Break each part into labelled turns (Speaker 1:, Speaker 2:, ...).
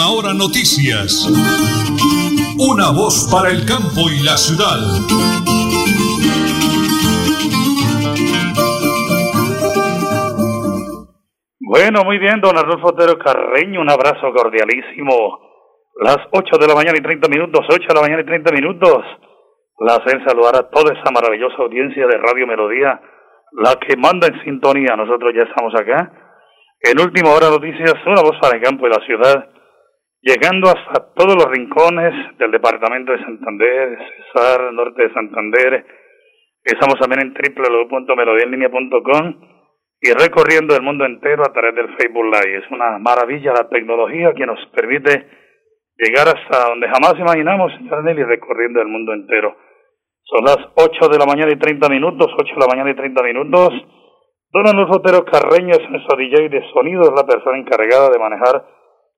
Speaker 1: Última Hora Noticias. Una voz para el campo y la ciudad.
Speaker 2: Bueno, muy bien, don Arnulfo Otero Carreño, un abrazo cordialísimo. Las 8 de la mañana y 30 minutos, 8 de la mañana y 30 minutos. Placer saludar a toda esa maravillosa audiencia de Radio Melodía, la que manda en sintonía. Nosotros ya estamos acá. En Última Hora Noticias, una voz para el campo y la ciudad, llegando hasta todos los rincones del departamento de Santander, Cesar, norte de Santander. Estamos también en www.melodiaenlinea.com y recorriendo el mundo entero a través del Facebook Live. Es una maravilla la tecnología que nos permite llegar hasta donde jamás imaginamos, señor Nelly, recorriendo el mundo entero. Son las 8 de la mañana y 30 minutos, 8 de la mañana y 30 minutos. Don Anulfo Otero Carreño es nuestro DJ de sonido, es la persona encargada de manejar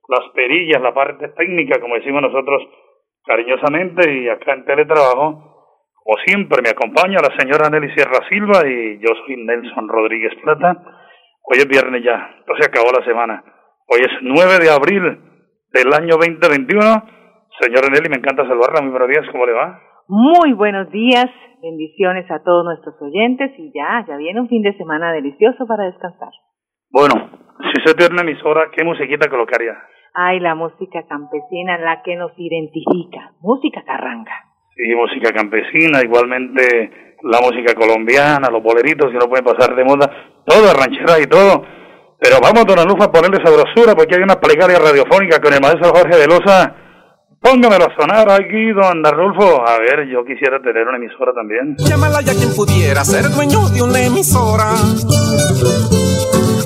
Speaker 2: las perillas, la parte técnica, como decimos nosotros cariñosamente, y acá en teletrabajo, como siempre, me acompaña la señora Nelly Sierra Silva y yo soy Nelson Rodríguez Plata. Hoy es viernes ya, entonces acabó la semana. Hoy es 9 de abril del año 2021. Señora Nelly, me encanta saludarla. Muy buenos días, ¿cómo le va?
Speaker 3: Muy buenos días, bendiciones a todos nuestros oyentes y ya, ya viene un fin de semana delicioso para descansar.
Speaker 2: Bueno, si usted tiene una emisora, ¿qué musiquita colocaría?
Speaker 3: Ay, la música campesina, la que nos identifica, música carranga.
Speaker 2: Sí, música campesina, igualmente la música colombiana, los boleritos que no pueden pasar de moda, todo, ranchera y todo. Pero vamos, don Anufa, a ponerle sabrosura porque hay una plegaria radiofónica con el maestro Jorge Velosa Póngamelo a sonar aquí, don Arnulfo. A ver, yo quisiera tener una emisora también.
Speaker 4: Llámala ya quien pudiera ser dueño de una emisora.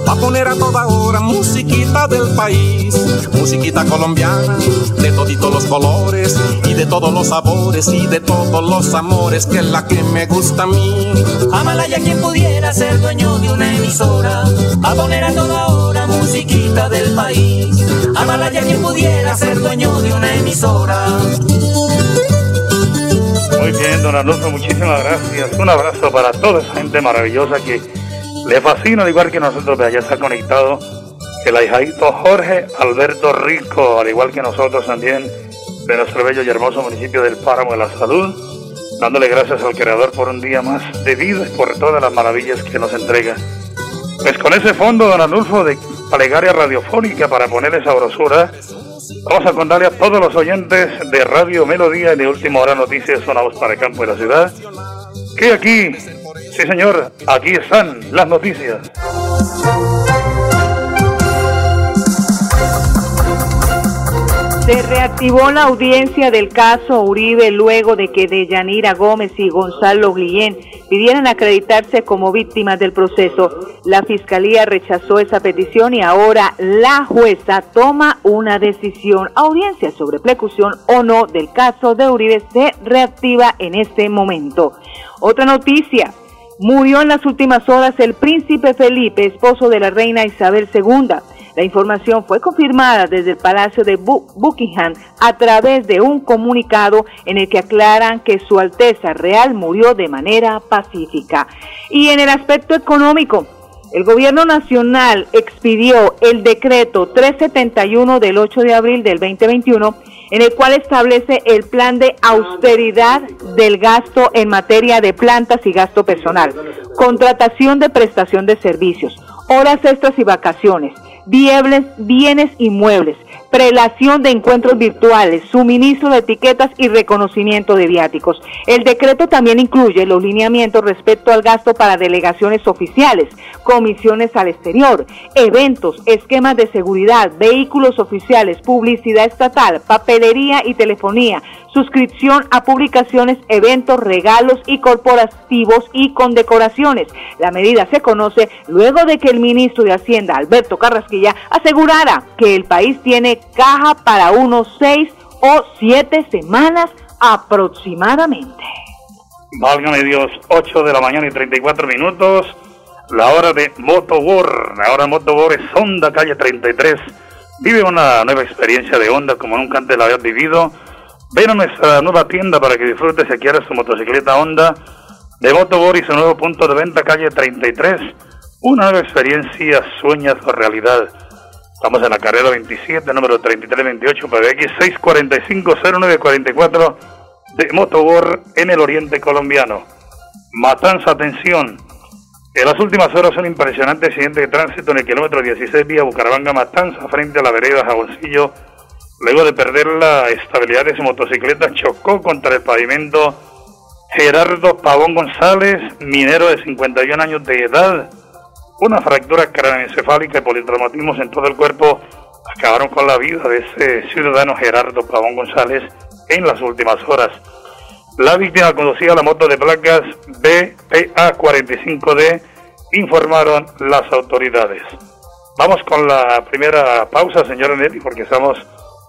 Speaker 4: Va a poner a toda hora musiquita del país, musiquita colombiana, de toditos los colores y de todos los sabores y de todos los amores, que es la que me gusta a mí.
Speaker 5: Amala ya quien pudiera ser dueño de una emisora, va a poner a toda hora musiquita del país. Amala ya quien pudiera ser dueño de una emisora.
Speaker 2: Muy bien, don Arnulfo, muchísimas gracias. Un abrazo para toda esa gente maravillosa que le fascina, al igual que nosotros, allá está conectado el ahijadito Jorge Alberto Rico, al igual que nosotros también, de nuestro bello y hermoso municipio del Páramo de la Salud, dándole gracias al Creador por un día más de vida y por todas las maravillas que nos entrega. Pues con ese fondo, don Anulfo, de plegaria radiofónica para ponerle sabrosura, vamos a contarle a todos los oyentes de Radio Melodía y de Última Hora Noticias, voz para el campo de la ciudad, que aquí Sí, señor, aquí están las noticias.
Speaker 3: Se reactivó la audiencia del caso Uribe luego de que Deyanira Gómez y Gonzalo Guillén pidieran acreditarse como víctimas del proceso. La fiscalía rechazó esa petición y ahora la jueza toma una decisión. Audiencia sobre preclusión o no del caso de Uribe se reactiva en este momento. Otra noticia. Murió en las últimas horas el príncipe Felipe, esposo de la reina Isabel II. La información fue confirmada desde el Palacio de Buckingham a través de un comunicado en el que aclaran que Su Alteza Real murió de manera pacífica. Y en el aspecto económico, el gobierno nacional expidió el decreto 371 del 8 de abril del 2021 en el cual establece el plan de austeridad del gasto en materia de plantas y gasto personal, contratación de prestación de servicios, horas extras y vacaciones, bienes, bienes inmuebles, prelación de encuentros virtuales, suministro de etiquetas y reconocimiento de viáticos. El decreto también incluye los lineamientos respecto al gasto para delegaciones oficiales, comisiones al exterior, eventos, esquemas de seguridad, vehículos oficiales, publicidad estatal, papelería y telefonía, suscripción a publicaciones, eventos, regalos y corporativos y condecoraciones. La medida se conoce luego de que el ministro de Hacienda, Alberto Carrasquilla, asegurara que el país tiene caja para unos seis o siete semanas aproximadamente.
Speaker 2: Válgame Dios, 8 de la mañana y 34 minutos, la hora de Motobor. La hora de Motobor es Honda, calle 33. Vive una nueva experiencia de Honda como nunca antes la habías vivido Ven a nuestra nueva tienda para que disfrutes si quieres su motocicleta Honda de Motobor y su nuevo punto de venta calle 33. Una nueva experiencia, sueñas o realidad. Estamos en la carrera 27, número 3328, PBX 6450944 de Motobor en el oriente colombiano. Matanza, atención. En las últimas horas un impresionante accidente de tránsito en el kilómetro 16 vía Bucaramanga Matanza frente a la vereda Jaboncillo. Luego de perder la estabilidad de su motocicleta, chocó contra el pavimento Gerardo Pavón González, minero de 51 años de edad. Una fractura craneoencefálica y politraumatismos en todo el cuerpo acabaron con la vida de ese ciudadano Gerardo Pavón González en las últimas horas. La víctima conducía la moto de placas BPA45D, informaron las autoridades. Vamos con la primera pausa, señora Nelly, porque estamos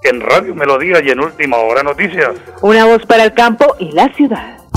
Speaker 2: en Radio Melodía y en Última Hora Noticias.
Speaker 3: Una voz para el campo y la ciudad.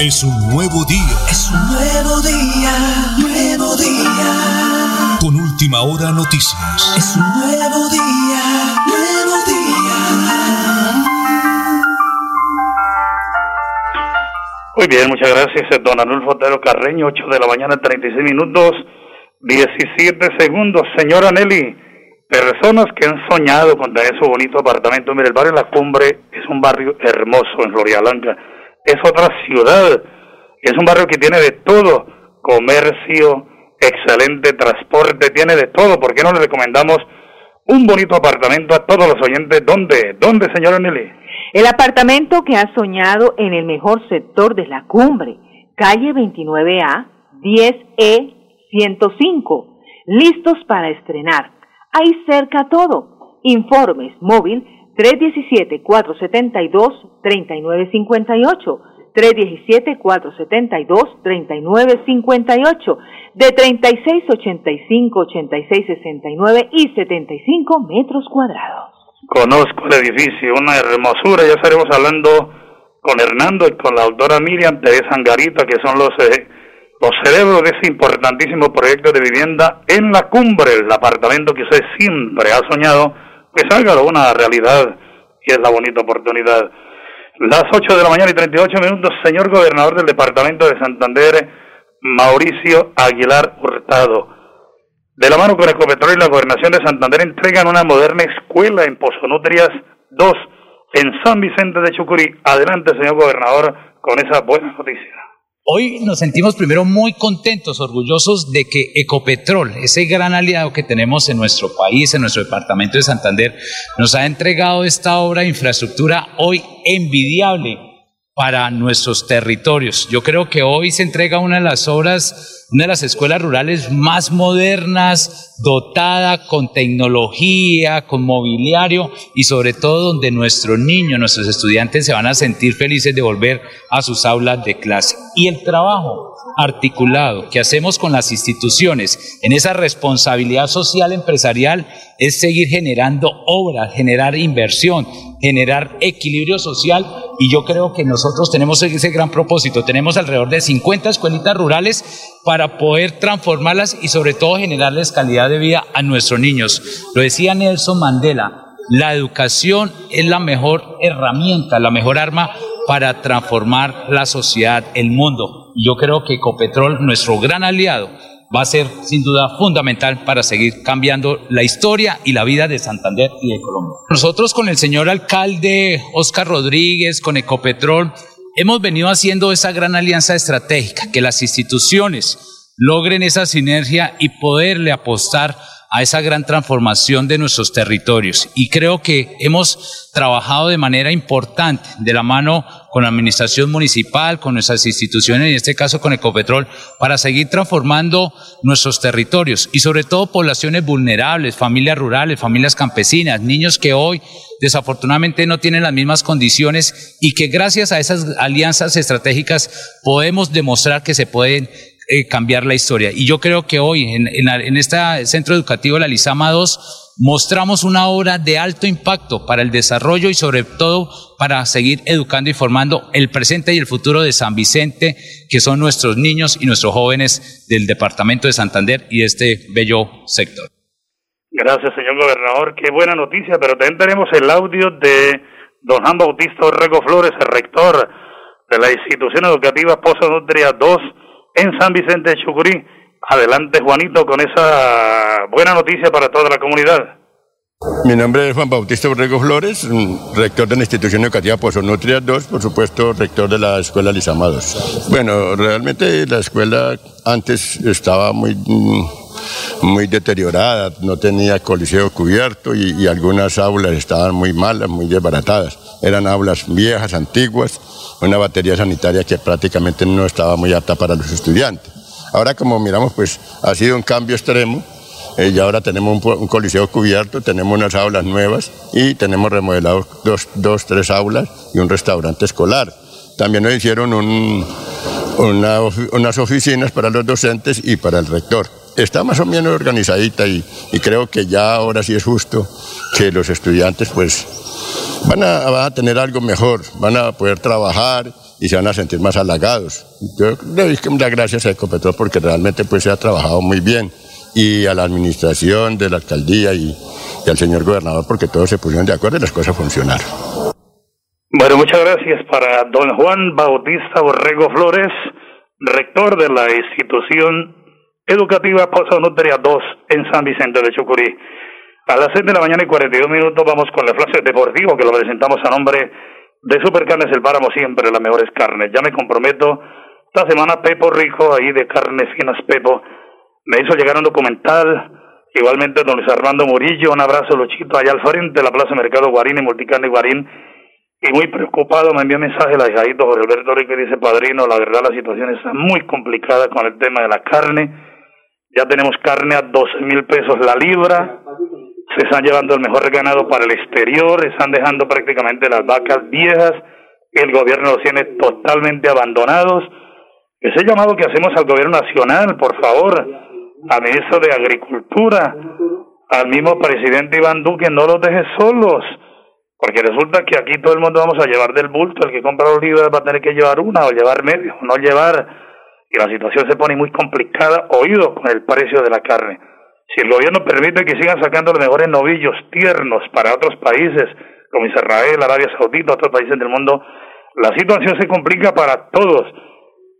Speaker 1: Es un nuevo día.
Speaker 5: Es un nuevo día, nuevo día.
Speaker 1: Con última hora noticias.
Speaker 5: Es un nuevo día, nuevo día.
Speaker 2: Muy bien, muchas gracias, don Arnulfo Otero Carreño, 8 de la mañana, 36 minutos, 17 segundos. Señora Nelly, personas que han soñado con tener su bonito apartamento. Mire, el barrio La Cumbre es un barrio hermoso en Florida Blanca. Es otra ciudad. Es un barrio que tiene de todo. Comercio, excelente transporte, tiene de todo. ¿Por qué no le recomendamos un bonito apartamento a todos los oyentes? ¿Dónde? ¿Dónde, señora Nelly?
Speaker 3: El apartamento que ha soñado en el mejor sector de la cumbre, calle 29A, 10E 105, listos para estrenar. Ahí cerca todo. Informes móvil 317-472-3958. 317-472-3958 de 36, 85, 86, 69 y 75 metros cuadrados.
Speaker 2: Conozco el edificio, una hermosura. Ya estaremos hablando con Hernando y con la doctora Miriam Teresa Angarita, que son los, eh, los cerebros de ese importantísimo proyecto de vivienda en la cumbre, el apartamento que usted siempre ha soñado, que salga una realidad y es la bonita oportunidad. Las 8 de la mañana y 38 minutos, señor gobernador del departamento de Santander, Mauricio Aguilar Hurtado. De la mano con Ecopetrol y la Gobernación de Santander entregan una moderna escuela en Pozonutrias 2 en San Vicente de Chucurí. Adelante, señor gobernador, con esa buena noticia.
Speaker 6: Hoy nos sentimos primero muy contentos, orgullosos de que Ecopetrol, ese gran aliado que tenemos en nuestro país, en nuestro departamento de Santander, nos ha entregado esta obra de infraestructura hoy envidiable para nuestros territorios. Yo creo que hoy se entrega una de las obras, una de las escuelas rurales más modernas, dotada con tecnología, con mobiliario y sobre todo donde nuestros niños, nuestros estudiantes se van a sentir felices de volver a sus aulas de clase. Y el trabajo articulado que hacemos con las instituciones en esa responsabilidad social empresarial es seguir generando obras, generar inversión, generar equilibrio social y yo creo que nosotros tenemos ese gran propósito. Tenemos alrededor de 50 escuelitas rurales para poder transformarlas y sobre todo generarles calidad de vida a nuestros niños. Lo decía Nelson Mandela, la educación es la mejor herramienta, la mejor arma para transformar la sociedad, el mundo. Yo creo que Ecopetrol, nuestro gran aliado, va a ser sin duda fundamental para seguir cambiando la historia y la vida de Santander y de Colombia. Nosotros con el señor alcalde Oscar Rodríguez, con Ecopetrol, hemos venido haciendo esa gran alianza estratégica, que las instituciones logren esa sinergia y poderle apostar a esa gran transformación de nuestros territorios. Y creo que hemos trabajado de manera importante de la mano con la administración municipal, con nuestras instituciones, en este caso con Ecopetrol, para seguir transformando nuestros territorios y sobre todo poblaciones vulnerables, familias rurales, familias campesinas, niños que hoy desafortunadamente no tienen las mismas condiciones y que gracias a esas alianzas estratégicas podemos demostrar que se pueden eh, cambiar la historia. Y yo creo que hoy en, este centro educativo, la Lizama 2, mostramos una obra de alto impacto para el desarrollo y sobre todo para seguir educando y formando el presente y el futuro de San Vicente, que son nuestros niños y nuestros jóvenes del departamento de Santander y este bello sector.
Speaker 2: Gracias, señor gobernador. Qué buena noticia, pero también tenemos el audio de don Juan Bautista Orrego Flores, el rector de la institución educativa Pozo Nutria 2 en San Vicente de Chucurí. Adelante, Juanito, con esa buena noticia para toda la comunidad.
Speaker 7: Mi nombre es Juan Bautista Borrego Flores, rector de la institución educativa Pozo Nutria 2, por supuesto, rector de la escuela Lisamados. Bueno, realmente la escuela antes estaba muy, muy deteriorada, no tenía coliseo cubierto y, algunas aulas estaban muy malas, muy desbaratadas. Eran aulas viejas, antiguas, una batería sanitaria que prácticamente no estaba muy apta para los estudiantes. Ahora como miramos, pues ha sido un cambio extremo. Eh, y ahora tenemos un, coliseo cubierto, tenemos unas aulas nuevas y tenemos remodelado dos, dos, tres aulas y un restaurante escolar. También nos hicieron unas oficinas para los docentes y para el rector. Está más o menos organizadita y, creo que ya ahora sí es justo que los estudiantes pues van a, tener algo mejor, van a poder trabajar y se van a sentir más halagados. Yo le doy las gracias a Ecopetrol porque realmente pues se ha trabajado muy bien y a la administración de la alcaldía y, al señor gobernador porque todos se pusieron de acuerdo y las cosas funcionaron.
Speaker 2: Bueno, muchas gracias para don Juan Bautista Borrego Flores, rector de la institución educativa Pozo Nutria 2 en San Vicente de Chucurí. A las 6 de la mañana y 42 minutos vamos con el flash deportivo que lo presentamos a nombre de Supercarnes El Páramo, siempre las mejores carnes. Ya me comprometo, esta semana Pepo Rico, ahí de Carnes Finas Pepo, me hizo llegar un documental. Igualmente, don Luis Armando Murillo, un abrazo, Luchito, allá al frente de la Plaza Mercado Guarín y Multicarne Guarín. Y muy preocupado me envió un mensaje la hijadito Jorge Alberto Rico y dice, padrino, la verdad la situación está muy complicada con el tema de la carne. Ya tenemos carne a 12 mil pesos la libra. Se están llevando el mejor ganado para el exterior, están dejando prácticamente las vacas viejas, el gobierno los tiene totalmente abandonados. Ese llamado que hacemos al gobierno nacional, por favor, al ministro de Agricultura, al mismo presidente Iván Duque, no los deje solos, porque resulta que aquí todo el mundo vamos a llevar del bulto, el que compra los libros va a tener que llevar una o llevar medio, no llevar, y la situación se pone muy complicada, oído con el precio de la carne. Si el gobierno permite que sigan sacando los mejores novillos tiernos para otros países, como Israel, Arabia Saudita, otros países del mundo, la situación se complica para todos.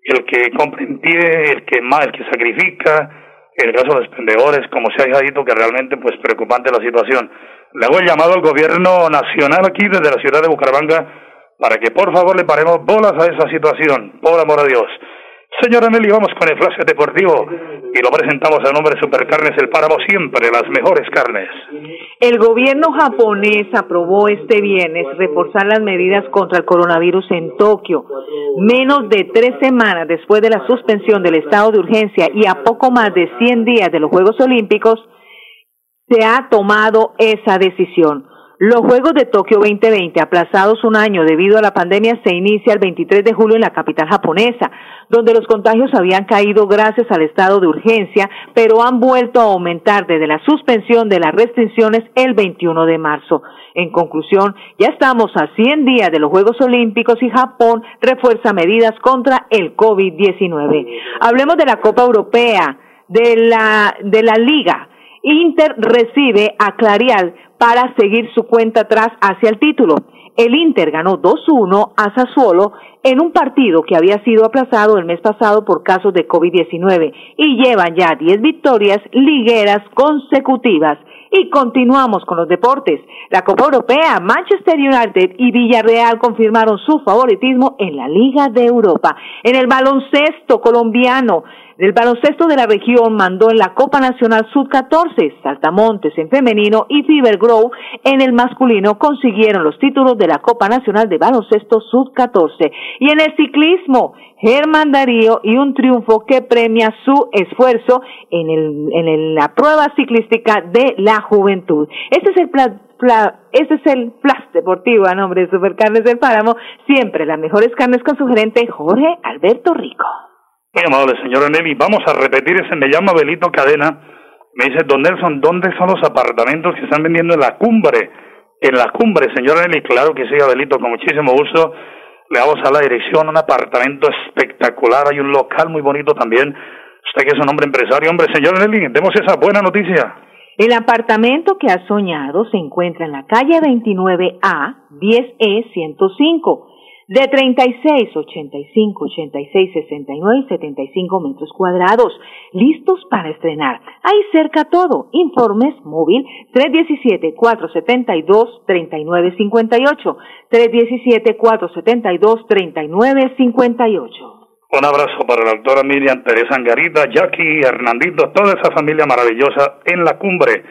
Speaker 2: El que compra en pie, el que más, el que sacrifica, el caso de los pendedores, como se ha dicho, que realmente pues preocupante la situación. Le hago el llamado al gobierno nacional aquí desde la ciudad de Bucaramanga para que por favor le paremos bolas a esa situación, por amor a Dios. Señora Nelly, vamos con el flash deportivo y lo presentamos a nombre de Supercarnes El Páramo, siempre las mejores carnes.
Speaker 3: El gobierno japonés aprobó este viernes reforzar las medidas contra el coronavirus en Tokio. Menos de tres semanas después de la suspensión del estado de urgencia y a poco más de 100 días de los Juegos Olímpicos, se ha tomado esa decisión. Los Juegos de Tokio 2020, aplazados un año debido a la pandemia, se inicia el 23 de julio en la capital japonesa, donde los contagios habían caído gracias al estado de urgencia, pero han vuelto a aumentar desde la suspensión de las restricciones el 21 de marzo. En conclusión, ya estamos a 100 días de los Juegos Olímpicos y Japón refuerza medidas contra el COVID-19. Hablemos de la Copa Europea, de la, de la Liga. Inter recibe a Clarial para seguir su cuenta atrás hacia el título. El Inter ganó 2-1 a Sassuolo en un partido que había sido aplazado el mes pasado por casos de COVID-19 y llevan ya 10 victorias ligueras consecutivas. Y continuamos con los deportes. La Copa Europea, Manchester United y Villarreal confirmaron su favoritismo en la Liga de Europa. En el baloncesto colombiano, del baloncesto de la región mandó en la Copa Nacional Sub-14, Saltamontes en femenino y Fever Grove en el masculino consiguieron los títulos de la Copa Nacional de Baloncesto Sub-14. Y en el ciclismo, Germán Darío y un triunfo que premia su esfuerzo en, el, en la prueba ciclística de la juventud. Este es el plan este es el Plus Deportivo a nombre de Supercarnes del Páramo, siempre las mejores carnes con su gerente Jorge Alberto Rico.
Speaker 2: Muy amable, señora Nelly. Vamos a repetir ese. Me llama Belito Cadena. Me dice, don Nelson, ¿dónde son los apartamentos que están vendiendo en la cumbre? En la cumbre, señora Nelly. Claro que sí, Abelito, con muchísimo gusto. Le vamos a la dirección, un apartamento espectacular. Hay un local muy bonito también. Usted que es un hombre empresario, hombre, señora Nelly, demos esa buena noticia.
Speaker 3: El apartamento que ha soñado se encuentra en la calle 29A, 10E 105 de 36, 85, 86, 69 y 75 metros cuadrados, listos para estrenar. Ahí cerca todo. Informes móvil 317-472-3958. 317-472-3958.
Speaker 2: Un abrazo para la doctora Miriam Teresa Angarita, Jackie, Hernandito, toda esa familia maravillosa en la cumbre.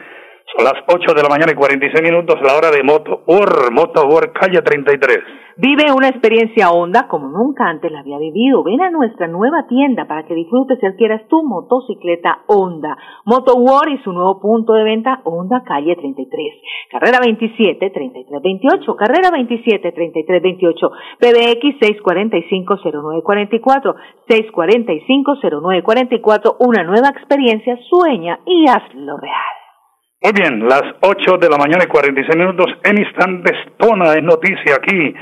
Speaker 2: Son las 8 de la mañana y 46 minutos, la hora de Moto World, Moto World, calle 33.
Speaker 3: Vive una experiencia Honda como nunca antes la había vivido. Ven a nuestra nueva tienda para que disfrutes y adquieras tu motocicleta Honda. Moto World y su nuevo punto de venta Honda Calle 33. Carrera 27 33 28. Carrera 27 33 28. PBX 645 0944. 645 0944. Una nueva experiencia. Sueña y hazlo real.
Speaker 2: Muy bien, las 8 de la mañana y 46 minutos en instantes. Tona es noticia aquí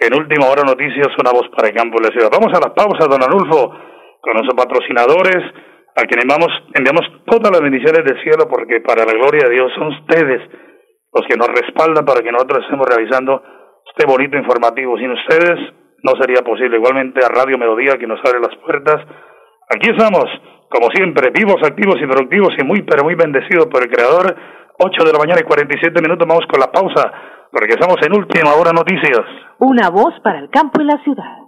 Speaker 2: en Última Hora Noticias, una voz para el campo de la ciudad. Vamos a la pausa, don Anulfo, con nuestros patrocinadores, a quienes vamos, enviamos todas las bendiciones del cielo, porque para la gloria de Dios son ustedes los que nos respaldan para que nosotros estemos realizando este bonito informativo. Sin ustedes no sería posible. Igualmente a Radio Melodía, que nos abre las puertas. Aquí estamos, como siempre, vivos, activos y productivos y muy, pero muy bendecidos por el Creador. 8 de la mañana y 47 minutos, vamos con la pausa porque estamos en Última Hora Noticias.
Speaker 3: Una voz para el campo y la ciudad.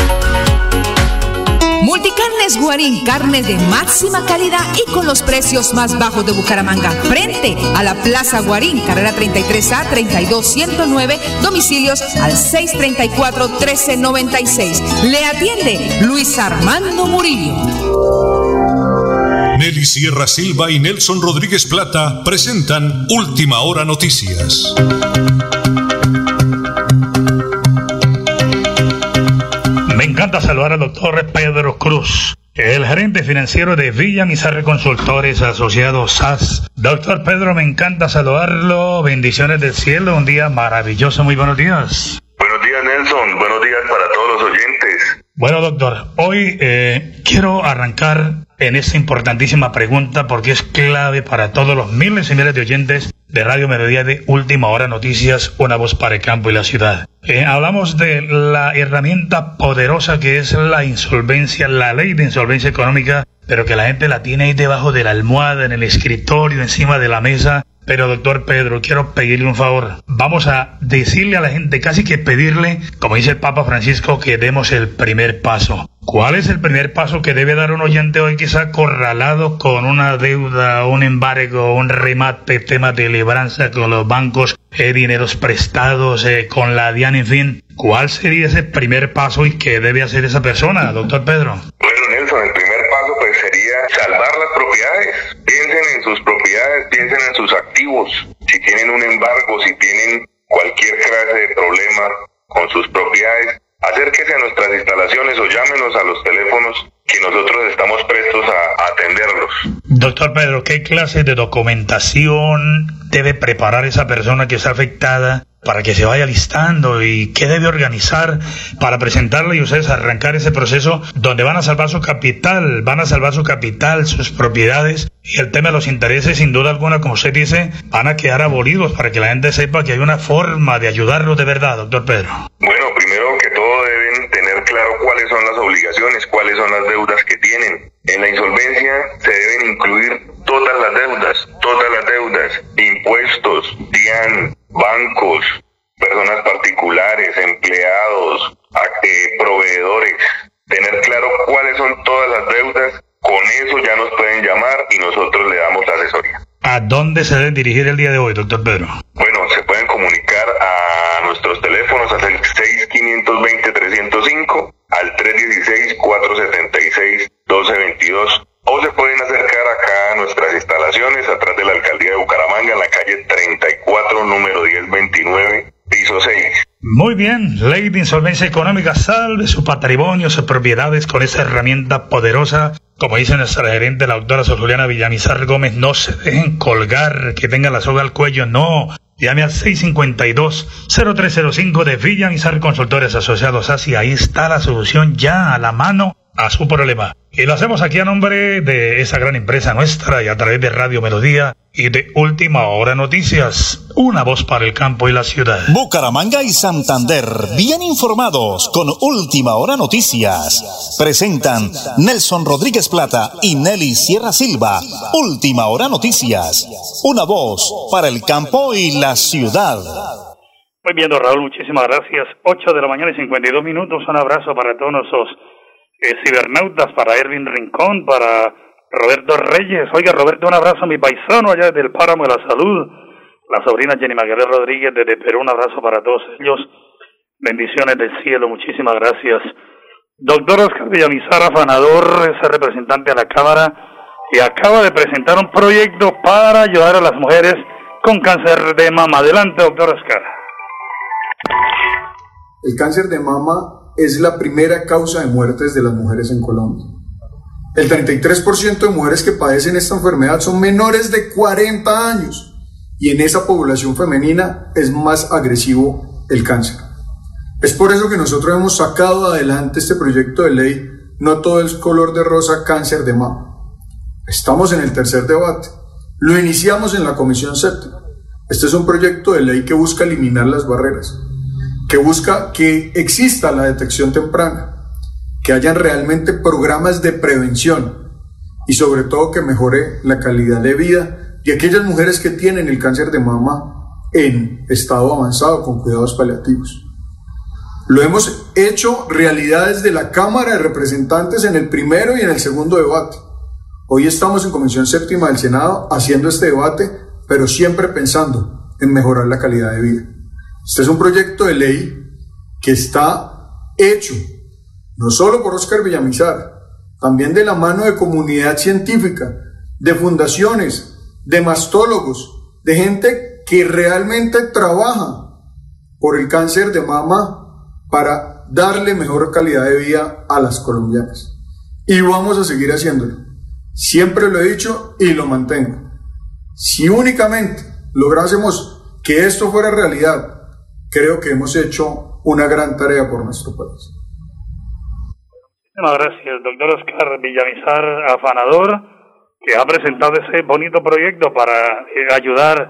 Speaker 8: Multicarnes Guarín, carne de máxima calidad y con los precios más bajos de Bucaramanga. Frente a la Plaza Guarín, carrera 33A 32109, domicilios al 634 1396. Le atiende Luis Armando Murillo.
Speaker 1: Nelly Sierra Silva y Nelson Rodríguez Plata presentan Última Hora Noticias.
Speaker 2: Saludar al doctor Pedro Cruz.
Speaker 9: el gerente financiero de Villamizarre Consultores Asociados SAS. Doctor Pedro, me encanta saludarlo. Bendiciones del cielo. Un día maravilloso. Muy buenos días.
Speaker 10: Buenos días, Nelson. Buenos días para todos los oyentes.
Speaker 9: Bueno, doctor, hoy eh, quiero arrancar en esta importantísima pregunta porque es clave para todos los miles y miles de oyentes de Radio Melodía de Última Hora Noticias, una voz para el campo y la ciudad. Eh, hablamos de la herramienta poderosa que es la insolvencia, la ley de insolvencia económica, pero que la gente la tiene ahí debajo de la almohada, en el escritorio, encima de la mesa. Pero doctor Pedro, quiero pedirle un favor. Vamos a decirle a la gente, casi que pedirle, como dice el Papa Francisco, que demos el primer paso. ¿Cuál es el primer paso que debe dar un oyente hoy quizá acorralado con una deuda, un embargo, un remate, temas de libranza con los bancos, eh, dineros prestados, eh, con la DIAN, en fin? ¿Cuál sería ese primer paso y qué debe hacer esa persona, doctor Pedro
Speaker 10: Nelson, el primer paso pues sería salvar las propiedades. Piensen en sus propiedades, piensen en sus activos. Si tienen un embargo, si tienen cualquier clase de problema con sus propiedades, acérquese a nuestras instalaciones o llámenos a los teléfonos que nosotros estamos prestos a, atenderlos.
Speaker 9: Doctor Pedro, ¿qué clase de documentación debe preparar esa persona que está afectada para que se vaya listando y qué debe organizar para presentarle y ustedes arrancar ese proceso donde van a salvar su capital, van a salvar su capital, sus propiedades y el tema de los intereses, sin duda alguna, como usted dice, van a quedar abolidos para que la gente sepa que hay una forma de ayudarlos de verdad, doctor Pedro.
Speaker 10: Bueno, primero que todo tener claro cuáles son las obligaciones, cuáles son las deudas que tienen. En la insolvencia se deben incluir todas las deudas, todas las deudas, impuestos, DIAN, bancos, personas particulares, empleados, eh, proveedores, tener claro cuáles son todas las deudas, con eso ya nos pueden llamar y nosotros le damos la asesoría.
Speaker 9: ¿A dónde se deben dirigir el día de hoy, doctor Pedro?
Speaker 10: Bueno, se pueden comunicar a nuestros teléfonos al 6520-305, al 316-476-1222 o se pueden acercar acá a nuestras instalaciones atrás de la alcaldía de Bucaramanga en la calle 34 número 1029 piso 6.
Speaker 9: Muy bien, ley de insolvencia económica, salve su patrimonio, sus propiedades con esa herramienta poderosa. Como dice nuestra gerente, la doctora Sol Juliana Villamizar Gómez, no se dejen colgar, que tenga la soga al cuello, no. Llame al 652-0305 de Villamizar Consultores Asociados. Así, ahí está la solución ya a la mano a su problema. Y lo hacemos aquí a nombre de esa gran empresa nuestra y a través de Radio Melodía y de Última Hora Noticias, una voz para el campo y la ciudad.
Speaker 11: Bucaramanga y Santander, bien informados con Última Hora Noticias. Presentan Nelson Rodríguez Plata y Nelly Sierra Silva. Última Hora Noticias, una voz para el campo y la ciudad.
Speaker 9: Muy bien, don Raúl, muchísimas gracias. 8 de la mañana y 52 minutos. Un abrazo para todos nosotros eh, cibernautas, para Erwin Rincón, para Roberto Reyes. Oiga, Roberto, un abrazo a mi paisano allá desde el Páramo de la Salud. La sobrina Jenny Maguire Rodríguez desde Perú, un abrazo para todos ellos. Bendiciones del cielo, muchísimas gracias. Doctor Oscar Villamizar, afanador, es representante a la Cámara y acaba de presentar un proyecto para ayudar a las mujeres con cáncer de mama. Adelante, doctor Oscar.
Speaker 12: El cáncer de mama es la primera causa de muertes de las mujeres en Colombia. El 33% de mujeres que padecen esta enfermedad son menores de 40 años y en esa población femenina es más agresivo el cáncer. Es por eso que nosotros hemos sacado adelante este proyecto de ley No todo es color de rosa cáncer de mama. Estamos en el tercer debate. Lo iniciamos en la Comisión Séptima. Este es un proyecto de ley que busca eliminar las barreras que busca que exista la detección temprana, que hayan realmente programas de prevención y sobre todo que mejore la calidad de vida de aquellas mujeres que tienen el cáncer de mama en estado avanzado con cuidados paliativos. Lo hemos hecho realidad desde la Cámara de Representantes en el primero y en el segundo debate. Hoy estamos en Comisión Séptima del Senado haciendo este debate, pero siempre pensando en mejorar la calidad de vida. Este es un proyecto de ley que está hecho no solo por Oscar Villamizar, también de la mano de comunidad científica, de fundaciones, de mastólogos, de gente que realmente trabaja por el cáncer de mama para darle mejor calidad de vida a las colombianas. y vamos a seguir haciéndolo. Siempre lo he dicho y lo mantengo. Si únicamente lográsemos que esto fuera realidad, creo que hemos hecho una gran tarea por nuestro país.
Speaker 2: Muchísimas gracias, doctor Oscar Villamizar Afanador, que ha presentado ese bonito proyecto para eh, ayudar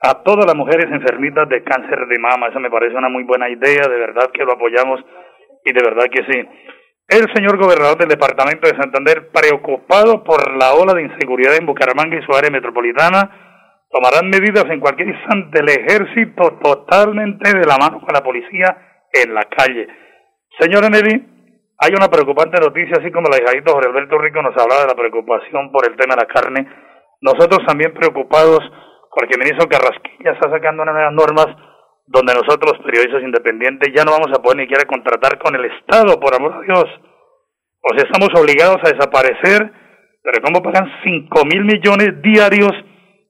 Speaker 2: a todas las mujeres enfermitas de cáncer de mama. Eso me parece una muy buena idea, de verdad que lo apoyamos y de verdad que sí. El señor gobernador del departamento de Santander, preocupado por la ola de inseguridad en Bucaramanga y su área metropolitana, tomarán medidas en cualquier instante el ejército totalmente de la mano con la policía en la calle. Señora Nelly, hay una preocupante noticia, así como la hijadito Jorge Alberto Rico nos hablaba de la preocupación por el tema de la carne. Nosotros también preocupados porque el ministro Carrasquilla está sacando unas nuevas normas donde nosotros, los periodistas independientes, ya no vamos a poder ni siquiera contratar con el Estado, por amor de Dios. O sea, estamos obligados a desaparecer, pero ¿cómo pagan 5 mil millones diarios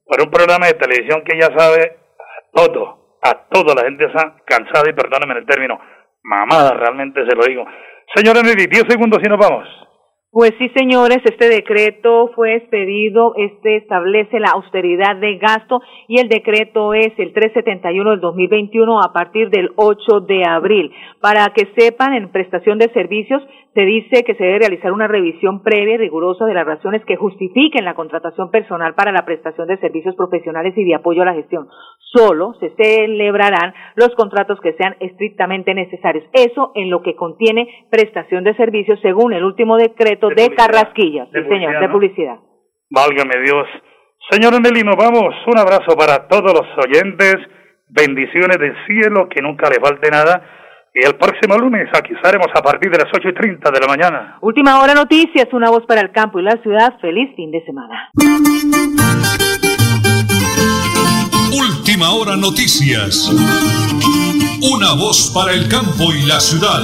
Speaker 2: por un programa de televisión que ya sabe a todo, a toda la gente está cansada y perdónenme el término, mamada, realmente se lo digo. Señora Nelly, 10 segundos y nos vamos.
Speaker 3: Pues sí, señores, este decreto fue expedido, este establece la austeridad de gasto y el decreto es el 371 del 2021 a partir del 8 de abril. Para que sepan, en prestación de servicios se dice que se debe realizar una revisión previa y rigurosa de las razones que justifiquen la contratación personal para la prestación de servicios profesionales y de apoyo a la gestión. Solo se celebrarán los contratos que sean estrictamente necesarios. Eso en lo que contiene prestación de servicios según el último decreto de, Carrasquilla, sí, señor, de publicidad.
Speaker 2: Válgame Dios. Señor Nelino, vamos, un abrazo para todos los oyentes, bendiciones del cielo, que nunca le falte nada y el próximo lunes aquí estaremos a partir de las 8 y 30 de la mañana.
Speaker 3: Última hora noticias, una voz para el campo y la ciudad. Feliz fin de semana.
Speaker 1: Última hora noticias. Una voz para el campo y la ciudad.